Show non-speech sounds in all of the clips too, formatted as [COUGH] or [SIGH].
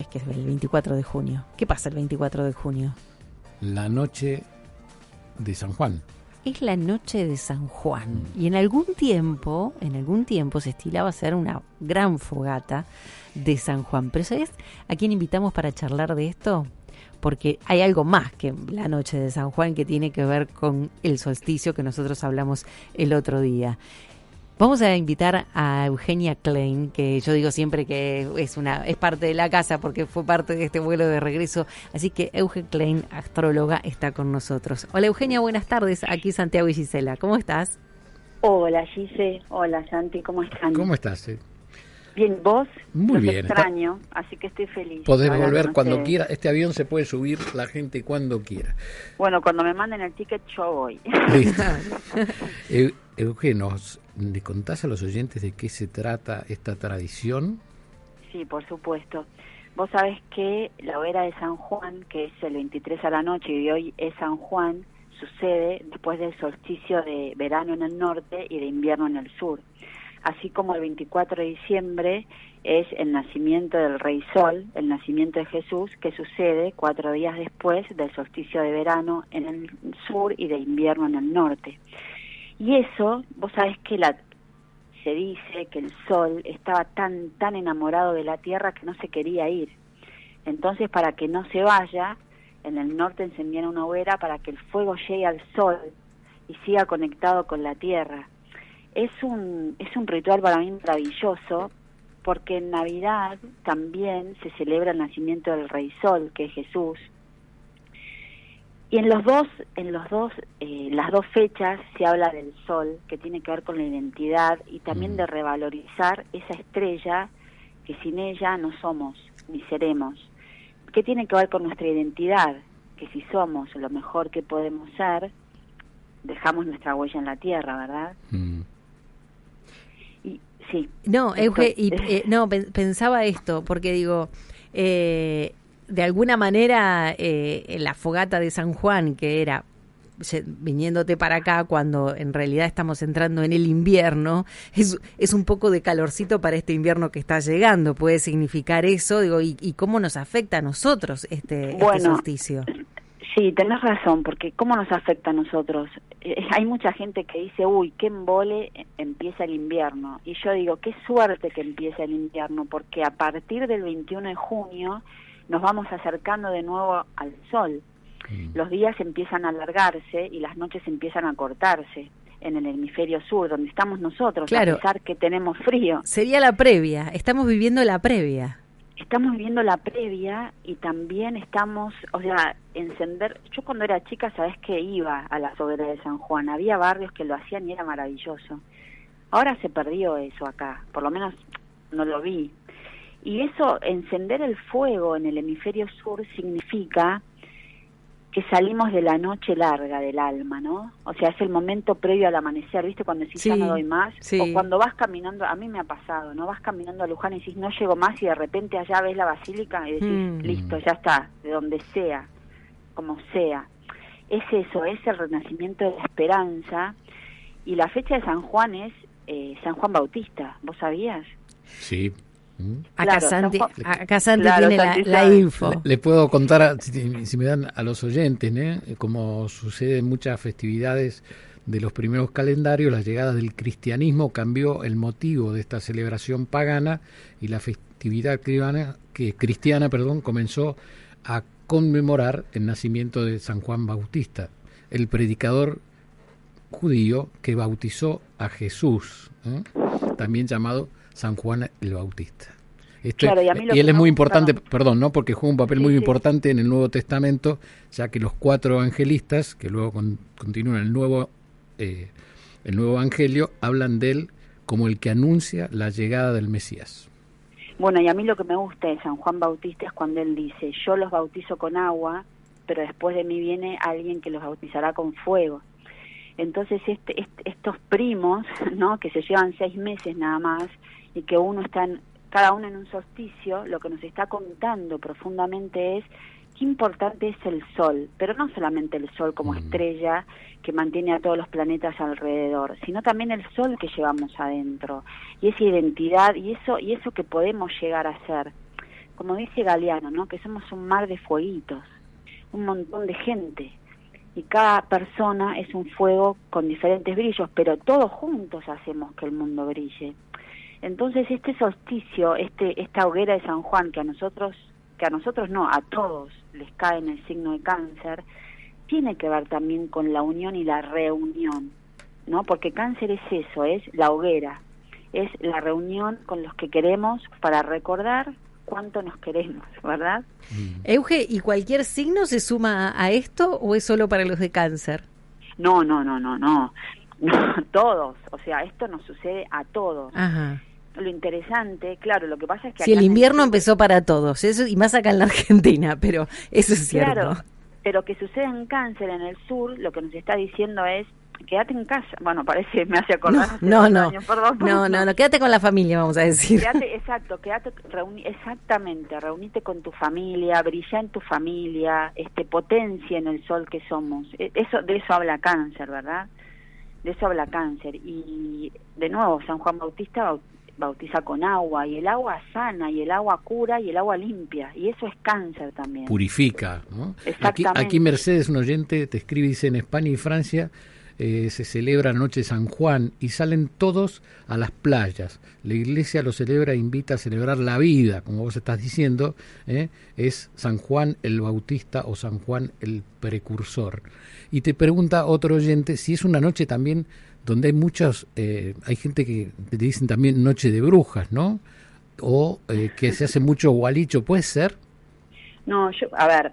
Es que es el 24 de junio. ¿Qué pasa el 24 de junio? La noche de San Juan. Es la noche de San Juan. Y en algún tiempo, en algún tiempo se estilaba hacer una gran fogata de San Juan. Pero ¿sabes a quién invitamos para charlar de esto? Porque hay algo más que la noche de San Juan que tiene que ver con el solsticio que nosotros hablamos el otro día. Vamos a invitar a Eugenia Klein, que yo digo siempre que es una es parte de la casa porque fue parte de este vuelo de regreso. Así que Eugenia Klein, astróloga, está con nosotros. Hola Eugenia, buenas tardes. Aquí Santiago y Gisela. ¿Cómo estás? Hola Gise, hola Santi, ¿cómo están? ¿Cómo estás? eh? Bien, vos. Muy Los bien. extraño, así que estoy feliz. Podés Ahora volver cuando quiera. Este avión se puede subir la gente cuando quiera. Bueno, cuando me manden el ticket yo voy. [LAUGHS] Eu- Eugenio, ¿le contás a los oyentes de qué se trata esta tradición? sí, por supuesto. Vos sabés que la hoguera de San Juan, que es el 23 a la noche y hoy es San Juan, sucede después del solsticio de verano en el norte y de invierno en el sur. Así como el 24 de diciembre es el nacimiento del Rey Sol, el nacimiento de Jesús, que sucede cuatro días después del solsticio de verano en el sur y de invierno en el norte. Y eso, vos sabés que la, se dice que el sol estaba tan, tan enamorado de la tierra que no se quería ir. Entonces, para que no se vaya, en el norte encendían una hoguera para que el fuego llegue al sol y siga conectado con la tierra. Es un, es un ritual para mí maravilloso porque en Navidad también se celebra el nacimiento del Rey Sol, que es Jesús, y en los dos, en los dos, eh, las dos fechas se habla del sol, que tiene que ver con la identidad y también Mm. de revalorizar esa estrella que sin ella no somos ni seremos. ¿Qué tiene que ver con nuestra identidad? Que si somos lo mejor que podemos ser, dejamos nuestra huella en la tierra, ¿verdad? Mm. Sí. No, Euge, y, eh, no, pen- pensaba esto, porque digo, eh, de alguna manera eh, en la fogata de San Juan, que era viniéndote para acá cuando en realidad estamos entrando en el invierno, es, es un poco de calorcito para este invierno que está llegando, puede significar eso, digo, y, y cómo nos afecta a nosotros este, este Bueno, solsticio. Sí, tenés razón, porque ¿cómo nos afecta a nosotros? Eh, hay mucha gente que dice, uy, qué embole eh, empieza el invierno. Y yo digo, qué suerte que empieza el invierno, porque a partir del 21 de junio nos vamos acercando de nuevo al sol. Mm. Los días empiezan a alargarse y las noches empiezan a cortarse en el hemisferio sur, donde estamos nosotros, Claro. a pesar que tenemos frío. Sería la previa, estamos viviendo la previa. Estamos viviendo la previa y también estamos, o sea, encender. Yo cuando era chica, sabes que iba a las hogueras de San Juan. Había barrios que lo hacían y era maravilloso. Ahora se perdió eso acá, por lo menos no lo vi. Y eso, encender el fuego en el hemisferio sur significa que salimos de la noche larga del alma, ¿no? O sea, es el momento previo al amanecer, ¿viste? Cuando decís ya no doy más. sí. O cuando vas caminando, a mí me ha pasado, ¿no? Vas caminando a Luján y decís no llego más y de repente allá ves la basílica y decís Mm. listo, ya está, de donde sea, como sea. Es eso, es el renacimiento de la esperanza. Y la fecha de San Juan es eh, San Juan Bautista, ¿vos sabías? Sí. Mm. Acá Claro, Santi, San Juan- acá Santi Claro, tiene la, Santi la sabe. info. Le, le puedo contar, a- si, si me dan a los oyentes, ¿eh? como sucede en muchas festividades de los primeros calendarios, la llegada del cristianismo cambió el motivo de esta celebración pagana y la festividad cristiana, que, cristiana perdón, comenzó a conmemorar el nacimiento de San Juan Bautista, el predicador judío que bautizó a Jesús, ¿eh? también llamado San Juan el Bautista. Esto- Claro, y él es muy importante, perdón, ¿no? Porque juega un papel Sí, muy sí. importante en el Nuevo Testamento, ya que los cuatro evangelistas, que luego con- continúan el nuevo, eh, el nuevo Evangelio, hablan de él como el que anuncia la llegada del Mesías. Bueno, y a mí lo que me gusta de San Juan Bautista es cuando él dice, yo los bautizo con agua, pero después de mí viene alguien que los bautizará con fuego. Entonces este, este, estos primos, [LAUGHS] ¿no? que se llevan seis meses nada más y que uno está en, cada uno en un solsticio, lo que nos está contando profundamente es qué importante es el Sol, pero no solamente el Sol como estrella que mantiene a todos los planetas alrededor, sino también el Sol que llevamos adentro y esa identidad y eso y eso que podemos llegar a ser, como dice Galeano, ¿no? Que somos un mar de fueguitos, un montón de gente y cada persona es un fuego con diferentes brillos, pero todos juntos hacemos que el mundo brille. Entonces este solsticio, este esta hoguera de San Juan que a nosotros que a nosotros no, a todos les cae en el signo de cáncer, tiene que ver también con la unión y la reunión, ¿no? Porque cáncer es eso, es la hoguera, es la reunión con los que queremos para recordar cuánto nos queremos, ¿verdad? Mm. Euge, ¿y cualquier signo se suma a esto o es solo para los de cáncer? No, no, no, no, no, [LAUGHS] no todos, o sea, esto nos sucede a todos. Ajá lo interesante, claro, lo que pasa es que... Si el invierno empezó para todos, eso y más acá en la Argentina, [LAUGHS] pero eso es cierto. Claro, pero que sucede en cáncer en el sur, lo que nos está diciendo es quédate en casa. Bueno, parece, me hace acordar. No, no, no, no, no, quédate con la familia, vamos a decir. Quédate, [LAUGHS] exacto, quédate, exactamente, reunite con tu familia, brilla en tu familia, este, potencia en el sol que somos. E, eso, de eso habla cáncer, ¿verdad? De eso habla cáncer. Y de nuevo, San Juan Bautista bautiza con agua y el agua sana y el agua cura y el agua limpia y eso es cáncer también. Purifica. ¿no? Aquí, aquí Mercedes, un oyente, te escribe, dice en España y Francia eh, se celebra Noche San Juan y salen todos a las playas. La iglesia lo celebra e invita a celebrar la vida, como vos estás diciendo, ¿eh? es San Juan el Bautista o San Juan el Precursor. Y te pregunta otro oyente si es una noche también donde hay muchos, eh, hay gente que te dicen también noche de brujas, ¿no? O eh, que se hace mucho gualicho, ¿puede ser? No, yo, a ver,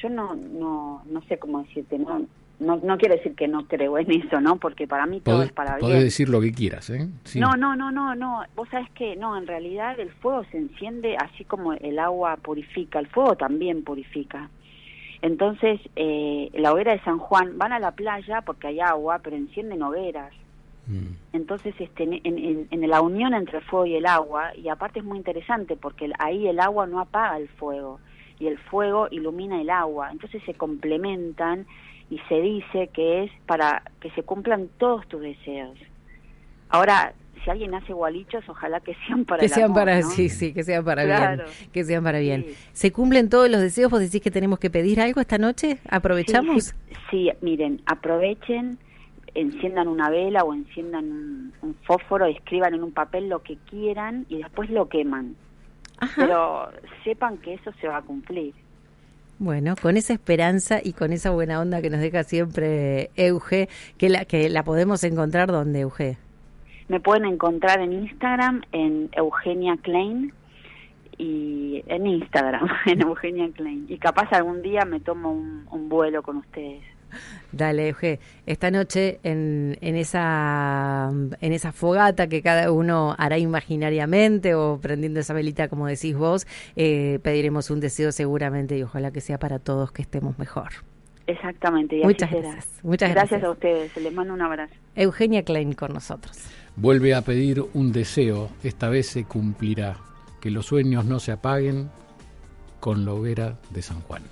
yo no, no, no sé cómo decirte, no, no, no quiero decir que no creo en eso, ¿no? Porque para mí todo es para bien. Podés decir lo que quieras, ¿eh? No, no, no, no, no. Vos sabés que no, en realidad el fuego se enciende así como el agua purifica, el fuego también purifica. Entonces, eh, la hoguera de San Juan, van a la playa porque hay agua, pero encienden hogueras. Mm. Entonces, este, en, en, la unión entre el fuego y el agua, y aparte es muy interesante porque ahí el agua no apaga el fuego y el fuego ilumina el agua. Entonces se complementan y se dice que es para que se cumplan todos tus deseos. Ahora, si alguien hace gualichos, ojalá que sean para que sean para sí, sí, que sean para bien, que sean para bien. ¿Se cumplen todos los deseos? ¿Vos decís que tenemos que pedir algo esta noche? ¿Aprovechamos? Sí, miren, aprovechen, enciendan una vela o enciendan un, fósforo, escriban en un papel lo que quieran y después lo queman. Pero sepan que eso se va a cumplir. Bueno, con esa esperanza y con esa buena onda que nos deja siempre Euge, que la que la podemos encontrar donde Euge. Me pueden encontrar en Instagram en Eugenia Klein y en Instagram [LAUGHS] en Eugenia Klein y capaz algún día me tomo un, vuelo con ustedes. Dale, Euge. Esta noche en, en, esa, en esa fogata que cada uno hará imaginariamente o prendiendo esa velita, como decís vos, eh, pediremos un deseo seguramente y ojalá que sea para todos que estemos mejor. Exactamente. Muchas gracias. Muchas gracias. a ustedes. Les mando un abrazo. Eugenia Klein con nosotros. Vuelve a pedir un deseo. Esta vez se cumplirá. Que los sueños no se apaguen con la hoguera de San Juan.